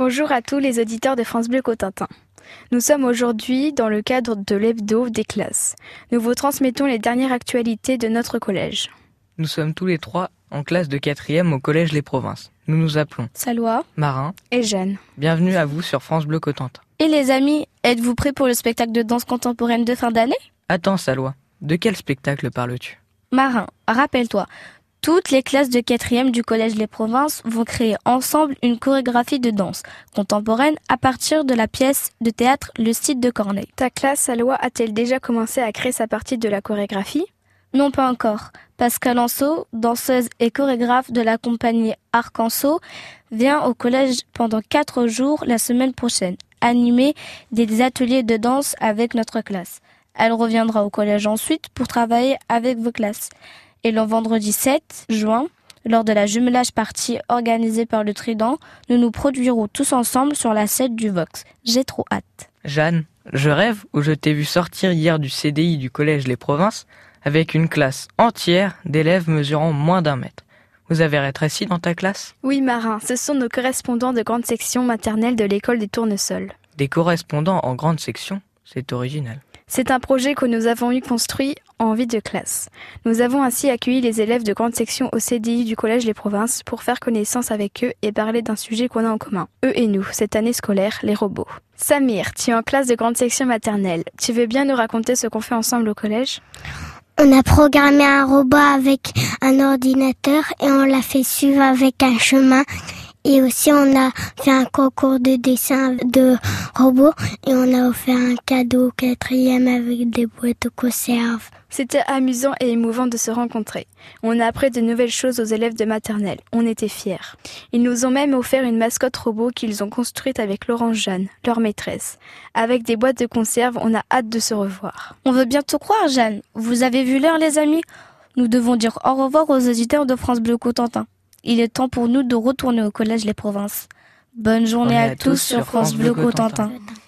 Bonjour à tous les auditeurs de France Bleu Cotentin. Nous sommes aujourd'hui dans le cadre de l'hebdo des classes. Nous vous transmettons les dernières actualités de notre collège. Nous sommes tous les trois en classe de quatrième au collège Les Provinces. Nous nous appelons Salois Marin et Jeanne. Bienvenue à vous sur France Bleu Cotentin. Et les amis, êtes-vous prêts pour le spectacle de danse contemporaine de fin d'année? Attends Salois, de quel spectacle parles-tu? Marin, rappelle-toi, toutes les classes de quatrième du Collège Les Provinces vont créer ensemble une chorégraphie de danse contemporaine à partir de la pièce de théâtre Le Site de Corneille. Ta classe, Salois, a-t-elle déjà commencé à créer sa partie de la chorégraphie? Non, pas encore. Pascal Anceau, danseuse et chorégraphe de la compagnie Arcanceau, vient au collège pendant quatre jours la semaine prochaine, animer des ateliers de danse avec notre classe. Elle reviendra au collège ensuite pour travailler avec vos classes et le vendredi 7 juin, lors de la jumelage partie organisée par le Trident, nous nous produirons tous ensemble sur la scène du Vox. J'ai trop hâte. Jeanne, je rêve où je t'ai vu sortir hier du CDI du collège Les Provinces avec une classe entière d'élèves mesurant moins d'un mètre. Vous avez rétréci dans ta classe? Oui, Marin, ce sont nos correspondants de grande section maternelle de l'école des Tournesols. Des correspondants en grande section C'est original. C'est un projet que nous avons eu construit en vie de classe. Nous avons ainsi accueilli les élèves de grande section au CDI du Collège Les Provinces pour faire connaissance avec eux et parler d'un sujet qu'on a en commun. Eux et nous, cette année scolaire, les robots. Samir, tu es en classe de grande section maternelle. Tu veux bien nous raconter ce qu'on fait ensemble au collège? On a programmé un robot avec un ordinateur et on l'a fait suivre avec un chemin et aussi, on a fait un concours de dessin de robots et on a offert un cadeau au quatrième avec des boîtes de conserve. C'était amusant et émouvant de se rencontrer. On a appris de nouvelles choses aux élèves de maternelle. On était fiers. Ils nous ont même offert une mascotte robot qu'ils ont construite avec Laurence Jeanne, leur maîtresse. Avec des boîtes de conserve, on a hâte de se revoir. On veut bientôt croire, Jeanne. Vous avez vu l'heure, les amis? Nous devons dire au revoir aux auditeurs de France Bleu Cotentin. Il est temps pour nous de retourner au collège Les Provinces. Bonne journée à, tous sur France Bleu Cotentin.